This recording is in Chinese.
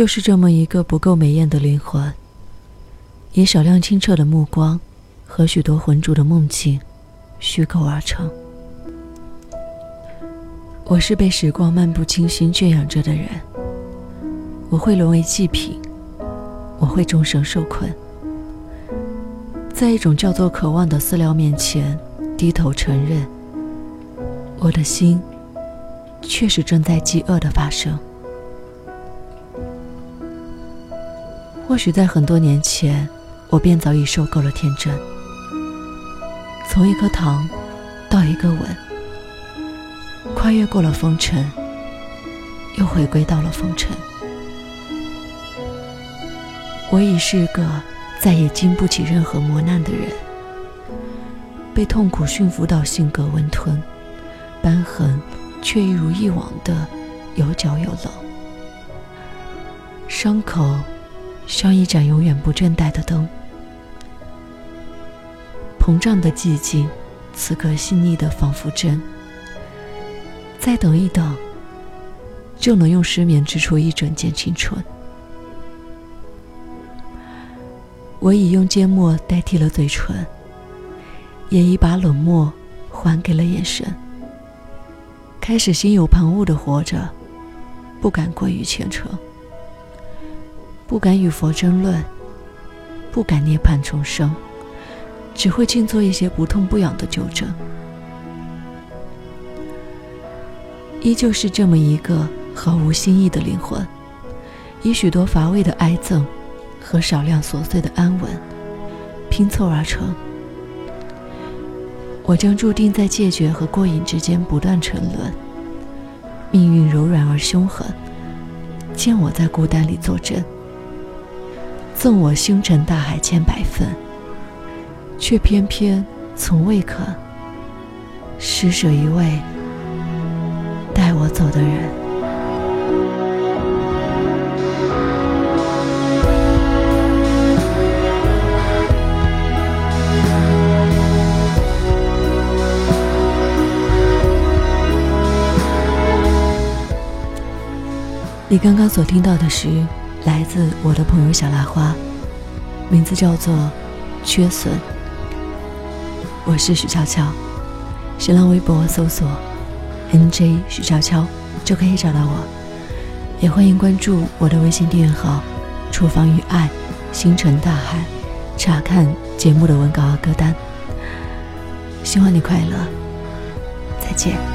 就是这么一个不够美艳的灵魂，以少量清澈的目光和许多浑浊的梦境虚构而成。我是被时光漫不经心圈养着的人，我会沦为祭品，我会终生受困，在一种叫做渴望的饲料面前低头承认，我的心确实正在饥饿的发生。或许在很多年前，我便早已受够了天真。从一颗糖，到一个吻，跨越过了风尘，又回归到了风尘。我已是个再也经不起任何磨难的人，被痛苦驯服到性格温吞，瘢痕却一如既往的有角有棱，伤口。像一盏永远不倦怠的灯，膨胀的寂静，此刻细腻的仿佛真。再等一等，就能用失眠织出一整件青春。我已用缄默代替了嘴唇，也已把冷漠还给了眼神。开始心有旁骛的活着，不敢过于虔诚。不敢与佛争论，不敢涅槃重生，只会静做一些不痛不痒的纠正。依旧是这么一个毫无新意的灵魂，以许多乏味的哀憎和少量琐碎的安稳拼凑而成。我将注定在戒绝和过瘾之间不断沉沦。命运柔软而凶狠，见我在孤单里作证。赠我星辰大海千百份，却偏偏从未肯施舍一位带我走的人。你刚刚所听到的是。来自我的朋友小拉花，名字叫做缺损。我是许悄悄，新浪微博搜索 “nj 许悄悄”就可以找到我，也欢迎关注我的微信订阅号“厨房与爱，星辰大海”，查看节目的文稿和歌单。希望你快乐，再见。